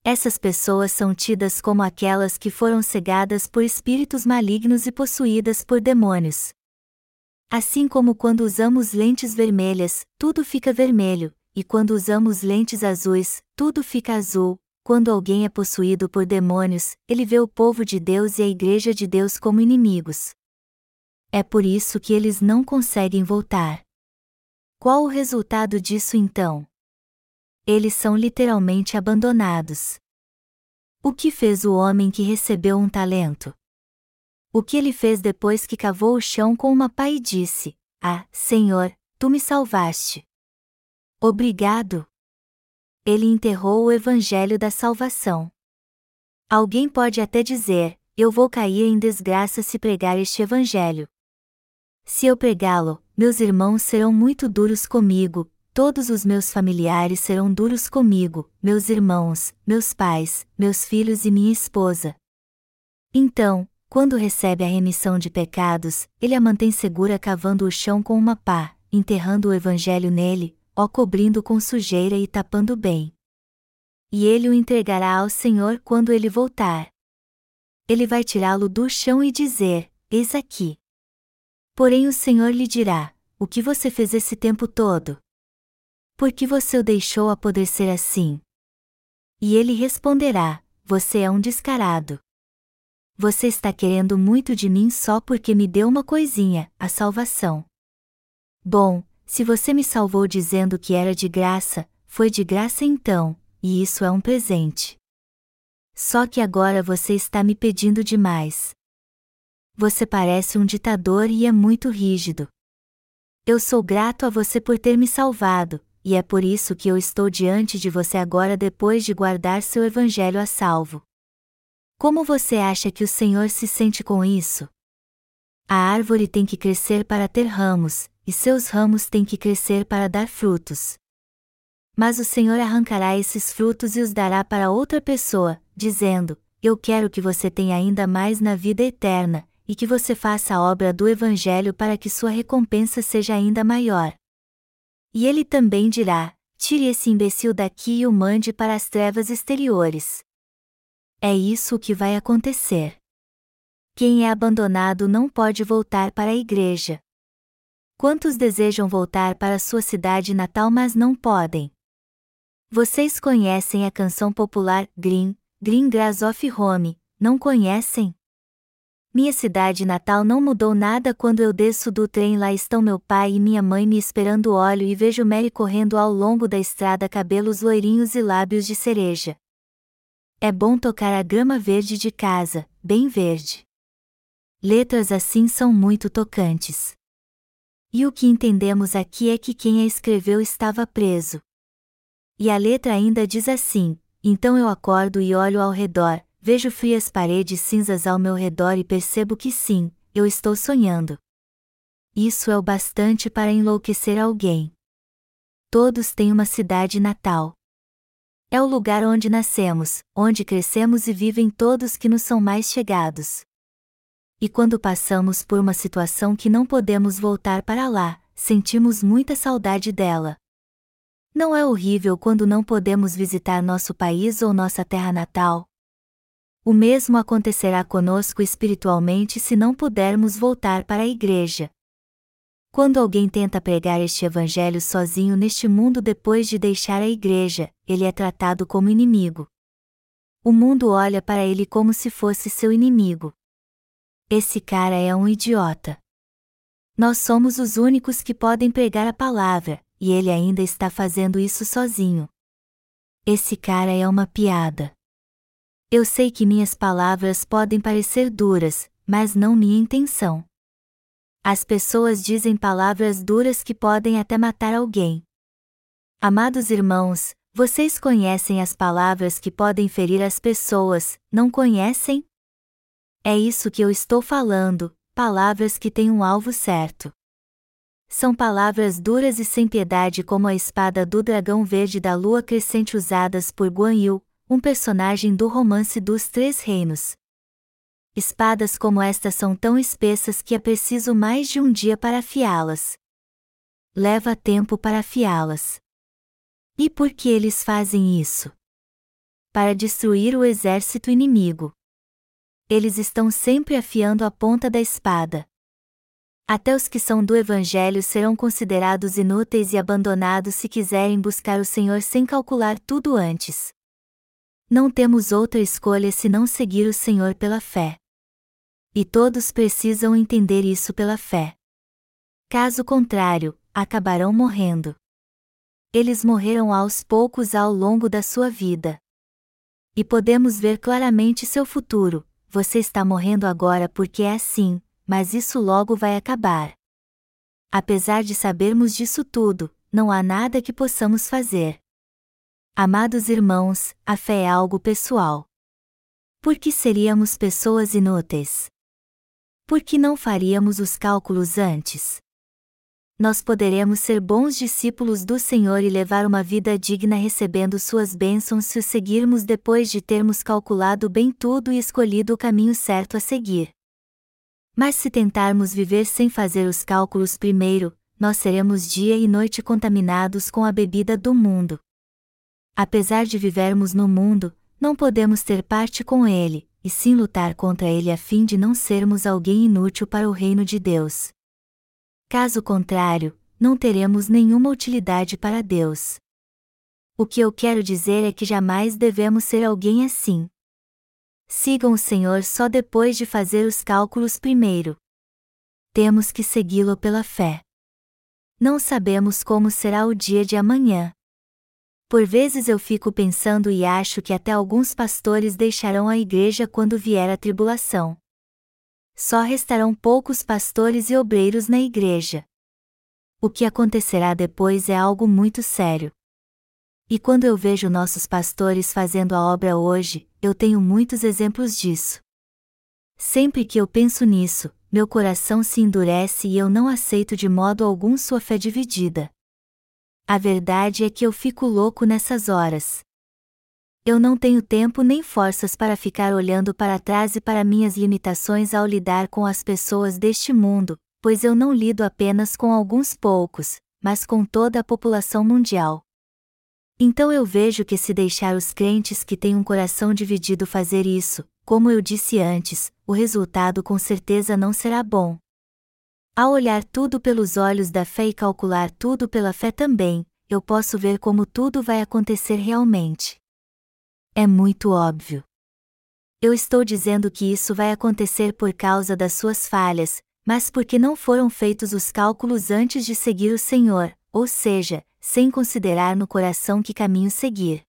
Essas pessoas são tidas como aquelas que foram cegadas por espíritos malignos e possuídas por demônios. Assim como quando usamos lentes vermelhas, tudo fica vermelho, e quando usamos lentes azuis, tudo fica azul. Quando alguém é possuído por demônios, ele vê o povo de Deus e a Igreja de Deus como inimigos. É por isso que eles não conseguem voltar. Qual o resultado disso então? Eles são literalmente abandonados. O que fez o homem que recebeu um talento? O que ele fez depois que cavou o chão com uma pá e disse: Ah, Senhor, tu me salvaste. Obrigado. Ele enterrou o evangelho da salvação. Alguém pode até dizer: Eu vou cair em desgraça se pregar este evangelho. Se eu pregá-lo, meus irmãos serão muito duros comigo, todos os meus familiares serão duros comigo, meus irmãos, meus pais, meus filhos e minha esposa. Então, quando recebe a remissão de pecados, ele a mantém segura cavando o chão com uma pá, enterrando o evangelho nele, ó cobrindo com sujeira e tapando bem. E ele o entregará ao Senhor quando ele voltar. Ele vai tirá-lo do chão e dizer: Eis aqui. Porém o Senhor lhe dirá: O que você fez esse tempo todo? Por que você o deixou apodrecer assim? E ele responderá: Você é um descarado. Você está querendo muito de mim só porque me deu uma coisinha, a salvação. Bom, se você me salvou dizendo que era de graça, foi de graça então, e isso é um presente. Só que agora você está me pedindo demais. Você parece um ditador e é muito rígido. Eu sou grato a você por ter me salvado, e é por isso que eu estou diante de você agora depois de guardar seu evangelho a salvo. Como você acha que o Senhor se sente com isso? A árvore tem que crescer para ter ramos, e seus ramos têm que crescer para dar frutos. Mas o Senhor arrancará esses frutos e os dará para outra pessoa, dizendo: Eu quero que você tenha ainda mais na vida eterna, e que você faça a obra do Evangelho para que sua recompensa seja ainda maior. E ele também dirá: Tire esse imbecil daqui e o mande para as trevas exteriores. É isso o que vai acontecer. Quem é abandonado não pode voltar para a igreja. Quantos desejam voltar para sua cidade natal mas não podem? Vocês conhecem a canção popular Green, Green Grass of Home, não conhecem? Minha cidade natal não mudou nada quando eu desço do trem lá estão meu pai e minha mãe me esperando óleo e vejo Mary correndo ao longo da estrada cabelos loirinhos e lábios de cereja. É bom tocar a grama verde de casa, bem verde. Letras assim são muito tocantes. E o que entendemos aqui é que quem a escreveu estava preso. E a letra ainda diz assim: Então eu acordo e olho ao redor, vejo frias paredes cinzas ao meu redor e percebo que sim, eu estou sonhando. Isso é o bastante para enlouquecer alguém. Todos têm uma cidade natal. É o lugar onde nascemos, onde crescemos e vivem todos que nos são mais chegados. E quando passamos por uma situação que não podemos voltar para lá, sentimos muita saudade dela. Não é horrível quando não podemos visitar nosso país ou nossa terra natal? O mesmo acontecerá conosco espiritualmente se não pudermos voltar para a igreja. Quando alguém tenta pregar este evangelho sozinho neste mundo depois de deixar a igreja, ele é tratado como inimigo. O mundo olha para ele como se fosse seu inimigo. Esse cara é um idiota. Nós somos os únicos que podem pregar a palavra, e ele ainda está fazendo isso sozinho. Esse cara é uma piada. Eu sei que minhas palavras podem parecer duras, mas não minha intenção. As pessoas dizem palavras duras que podem até matar alguém. Amados irmãos, vocês conhecem as palavras que podem ferir as pessoas, não conhecem? É isso que eu estou falando, palavras que têm um alvo certo. São palavras duras e sem piedade como a espada do dragão verde da lua crescente usadas por Guan Yu, um personagem do romance dos Três Reinos. Espadas como esta são tão espessas que é preciso mais de um dia para afiá-las. Leva tempo para afiá-las. E por que eles fazem isso? Para destruir o exército inimigo. Eles estão sempre afiando a ponta da espada. Até os que são do Evangelho serão considerados inúteis e abandonados se quiserem buscar o Senhor sem calcular tudo antes. Não temos outra escolha senão seguir o Senhor pela fé. E todos precisam entender isso pela fé. Caso contrário, acabarão morrendo. Eles morreram aos poucos ao longo da sua vida. E podemos ver claramente seu futuro. Você está morrendo agora porque é assim, mas isso logo vai acabar. Apesar de sabermos disso tudo, não há nada que possamos fazer. Amados irmãos, a fé é algo pessoal. Por que seríamos pessoas inúteis? Por que não faríamos os cálculos antes? Nós poderemos ser bons discípulos do Senhor e levar uma vida digna recebendo suas bênçãos se o seguirmos depois de termos calculado bem tudo e escolhido o caminho certo a seguir. Mas se tentarmos viver sem fazer os cálculos primeiro, nós seremos dia e noite contaminados com a bebida do mundo. Apesar de vivermos no mundo, não podemos ter parte com ele, e sim lutar contra ele a fim de não sermos alguém inútil para o reino de Deus. Caso contrário, não teremos nenhuma utilidade para Deus. O que eu quero dizer é que jamais devemos ser alguém assim. Sigam o Senhor só depois de fazer os cálculos primeiro. Temos que segui-lo pela fé. Não sabemos como será o dia de amanhã. Por vezes eu fico pensando e acho que até alguns pastores deixarão a igreja quando vier a tribulação. Só restarão poucos pastores e obreiros na igreja. O que acontecerá depois é algo muito sério. E quando eu vejo nossos pastores fazendo a obra hoje, eu tenho muitos exemplos disso. Sempre que eu penso nisso, meu coração se endurece e eu não aceito de modo algum sua fé dividida. A verdade é que eu fico louco nessas horas. Eu não tenho tempo nem forças para ficar olhando para trás e para minhas limitações ao lidar com as pessoas deste mundo, pois eu não lido apenas com alguns poucos, mas com toda a população mundial. Então eu vejo que se deixar os crentes que têm um coração dividido fazer isso, como eu disse antes, o resultado com certeza não será bom. Ao olhar tudo pelos olhos da fé e calcular tudo pela fé também, eu posso ver como tudo vai acontecer realmente. É muito óbvio. Eu estou dizendo que isso vai acontecer por causa das suas falhas, mas porque não foram feitos os cálculos antes de seguir o Senhor, ou seja, sem considerar no coração que caminho seguir.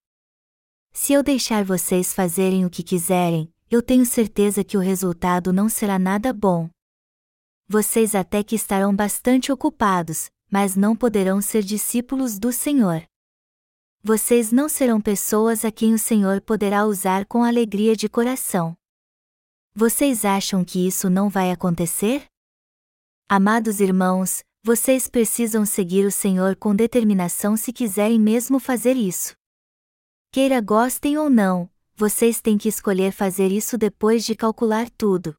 Se eu deixar vocês fazerem o que quiserem, eu tenho certeza que o resultado não será nada bom. Vocês até que estarão bastante ocupados, mas não poderão ser discípulos do Senhor. Vocês não serão pessoas a quem o Senhor poderá usar com alegria de coração. Vocês acham que isso não vai acontecer? Amados irmãos, vocês precisam seguir o Senhor com determinação se quiserem mesmo fazer isso. Queira gostem ou não, vocês têm que escolher fazer isso depois de calcular tudo.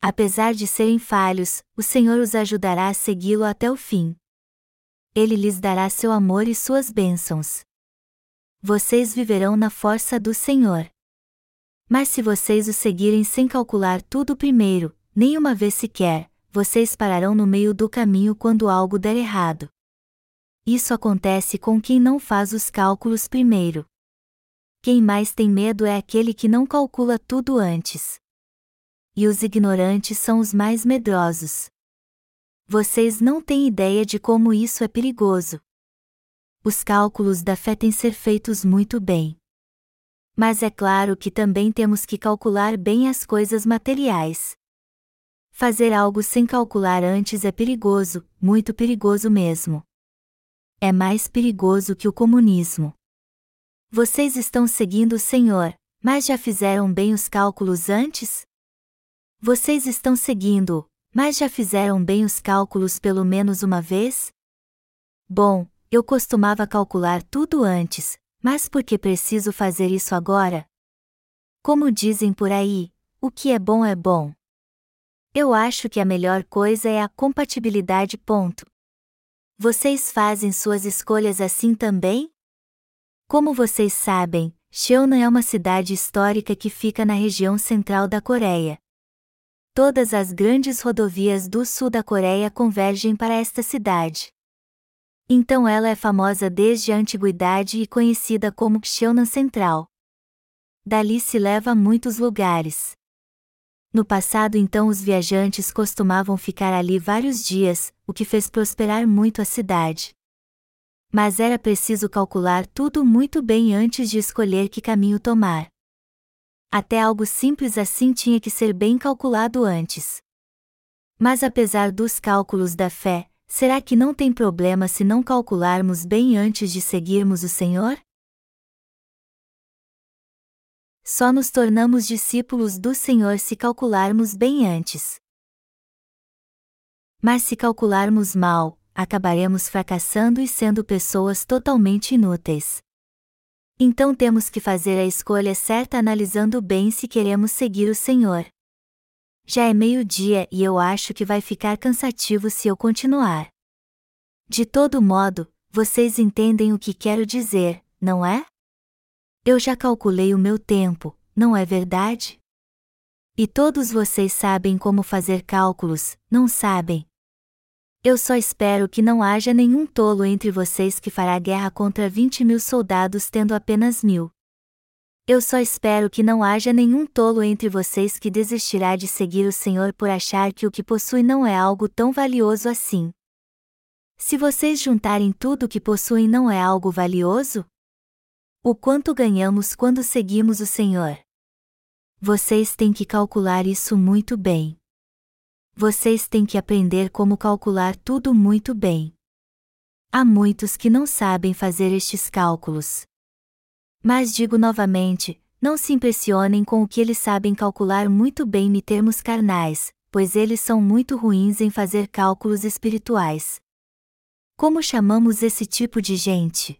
Apesar de serem falhos, o Senhor os ajudará a segui-lo até o fim. Ele lhes dará seu amor e suas bênçãos. Vocês viverão na força do Senhor. Mas se vocês o seguirem sem calcular tudo primeiro, nem uma vez sequer, vocês pararão no meio do caminho quando algo der errado. Isso acontece com quem não faz os cálculos primeiro. Quem mais tem medo é aquele que não calcula tudo antes. E os ignorantes são os mais medrosos. Vocês não têm ideia de como isso é perigoso. Os cálculos da fé têm ser feitos muito bem. Mas é claro que também temos que calcular bem as coisas materiais. Fazer algo sem calcular antes é perigoso, muito perigoso mesmo. É mais perigoso que o comunismo. Vocês estão seguindo o Senhor, mas já fizeram bem os cálculos antes? Vocês estão seguindo, mas já fizeram bem os cálculos pelo menos uma vez? Bom, eu costumava calcular tudo antes, mas por que preciso fazer isso agora? Como dizem por aí, o que é bom é bom. Eu acho que a melhor coisa é a compatibilidade. Ponto. Vocês fazem suas escolhas assim também? Como vocês sabem, Cheonan é uma cidade histórica que fica na região central da Coreia. Todas as grandes rodovias do sul da Coreia convergem para esta cidade. Então ela é famosa desde a antiguidade e conhecida como Cheonan Central. Dali se leva a muitos lugares. No passado, então, os viajantes costumavam ficar ali vários dias, o que fez prosperar muito a cidade. Mas era preciso calcular tudo muito bem antes de escolher que caminho tomar. Até algo simples assim tinha que ser bem calculado antes. Mas apesar dos cálculos da fé, será que não tem problema se não calcularmos bem antes de seguirmos o Senhor? Só nos tornamos discípulos do Senhor se calcularmos bem antes. Mas se calcularmos mal, acabaremos fracassando e sendo pessoas totalmente inúteis. Então temos que fazer a escolha certa analisando bem se queremos seguir o Senhor. Já é meio-dia e eu acho que vai ficar cansativo se eu continuar. De todo modo, vocês entendem o que quero dizer, não é? Eu já calculei o meu tempo, não é verdade? E todos vocês sabem como fazer cálculos, não sabem? Eu só espero que não haja nenhum tolo entre vocês que fará guerra contra vinte mil soldados tendo apenas mil. Eu só espero que não haja nenhum tolo entre vocês que desistirá de seguir o Senhor por achar que o que possui não é algo tão valioso assim. Se vocês juntarem tudo o que possuem não é algo valioso? O quanto ganhamos quando seguimos o Senhor? Vocês têm que calcular isso muito bem vocês têm que aprender como calcular tudo muito bem. Há muitos que não sabem fazer estes cálculos. Mas digo novamente, não se impressionem com o que eles sabem calcular muito bem em termos carnais, pois eles são muito ruins em fazer cálculos espirituais. Como chamamos esse tipo de gente?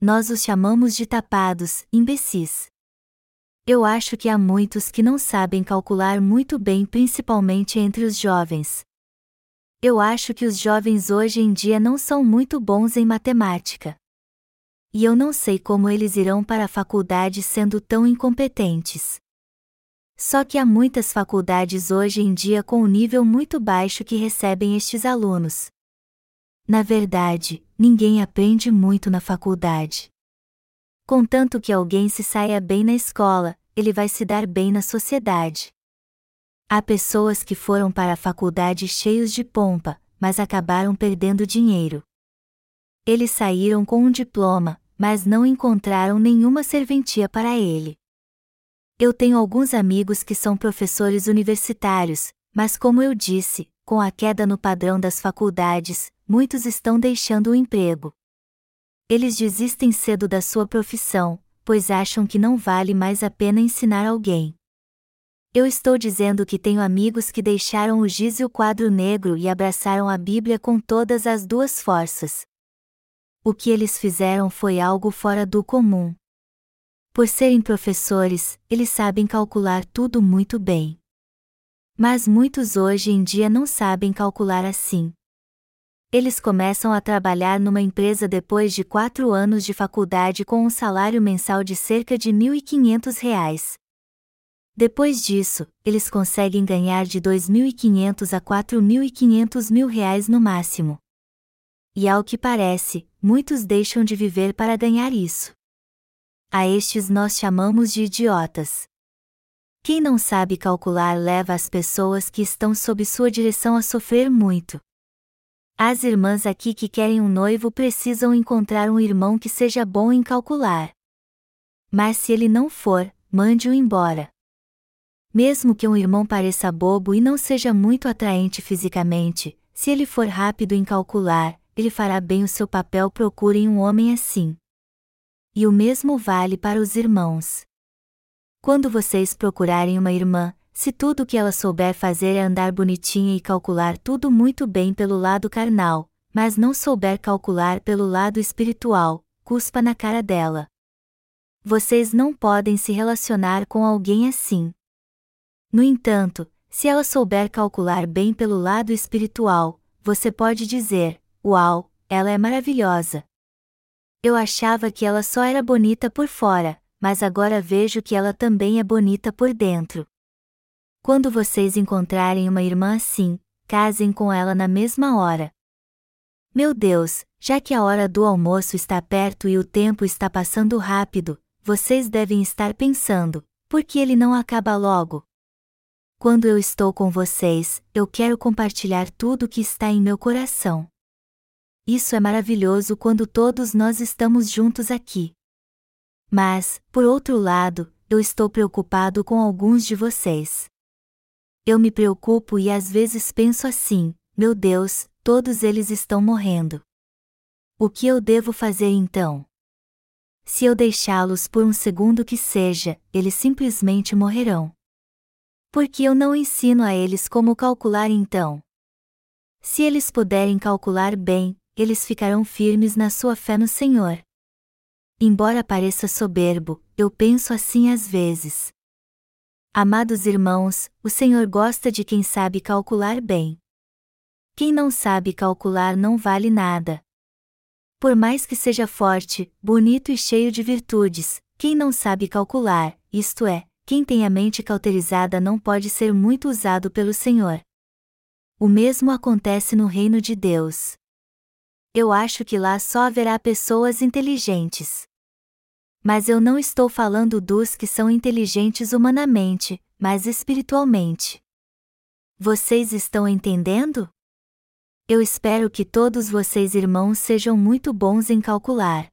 Nós os chamamos de tapados, imbecis. Eu acho que há muitos que não sabem calcular muito bem, principalmente entre os jovens. Eu acho que os jovens hoje em dia não são muito bons em matemática. E eu não sei como eles irão para a faculdade sendo tão incompetentes. Só que há muitas faculdades hoje em dia com um nível muito baixo que recebem estes alunos. Na verdade, ninguém aprende muito na faculdade. Contanto que alguém se saia bem na escola, ele vai se dar bem na sociedade. Há pessoas que foram para a faculdade cheios de pompa, mas acabaram perdendo dinheiro. Eles saíram com um diploma, mas não encontraram nenhuma serventia para ele. Eu tenho alguns amigos que são professores universitários, mas como eu disse, com a queda no padrão das faculdades, muitos estão deixando o emprego. Eles desistem cedo da sua profissão, pois acham que não vale mais a pena ensinar alguém. Eu estou dizendo que tenho amigos que deixaram o giz e o quadro negro e abraçaram a Bíblia com todas as duas forças. O que eles fizeram foi algo fora do comum. Por serem professores, eles sabem calcular tudo muito bem. Mas muitos hoje em dia não sabem calcular assim. Eles começam a trabalhar numa empresa depois de quatro anos de faculdade com um salário mensal de cerca de R$ 1.500. Depois disso, eles conseguem ganhar de 2.500 a 4.500 mil reais no máximo. E ao que parece, muitos deixam de viver para ganhar isso. A estes nós chamamos de idiotas. Quem não sabe calcular leva as pessoas que estão sob sua direção a sofrer muito. As irmãs aqui que querem um noivo precisam encontrar um irmão que seja bom em calcular. Mas se ele não for, mande-o embora. Mesmo que um irmão pareça bobo e não seja muito atraente fisicamente, se ele for rápido em calcular, ele fará bem o seu papel. Procurem um homem assim. E o mesmo vale para os irmãos. Quando vocês procurarem uma irmã, se tudo que ela souber fazer é andar bonitinha e calcular tudo muito bem pelo lado carnal, mas não souber calcular pelo lado espiritual, cuspa na cara dela. Vocês não podem se relacionar com alguém assim. No entanto, se ela souber calcular bem pelo lado espiritual, você pode dizer: Uau, ela é maravilhosa, eu achava que ela só era bonita por fora, mas agora vejo que ela também é bonita por dentro. Quando vocês encontrarem uma irmã assim, casem com ela na mesma hora. Meu Deus, já que a hora do almoço está perto e o tempo está passando rápido, vocês devem estar pensando: por que ele não acaba logo? Quando eu estou com vocês, eu quero compartilhar tudo o que está em meu coração. Isso é maravilhoso quando todos nós estamos juntos aqui. Mas, por outro lado, eu estou preocupado com alguns de vocês. Eu me preocupo e às vezes penso assim: meu Deus, todos eles estão morrendo. O que eu devo fazer então? Se eu deixá-los por um segundo que seja, eles simplesmente morrerão. Por que eu não ensino a eles como calcular então? Se eles puderem calcular bem, eles ficarão firmes na sua fé no Senhor. Embora pareça soberbo, eu penso assim às vezes. Amados irmãos, o Senhor gosta de quem sabe calcular bem. Quem não sabe calcular não vale nada. Por mais que seja forte, bonito e cheio de virtudes, quem não sabe calcular, isto é, quem tem a mente cauterizada não pode ser muito usado pelo Senhor. O mesmo acontece no reino de Deus eu acho que lá só haverá pessoas inteligentes. Mas eu não estou falando dos que são inteligentes humanamente, mas espiritualmente. Vocês estão entendendo? Eu espero que todos vocês irmãos sejam muito bons em calcular.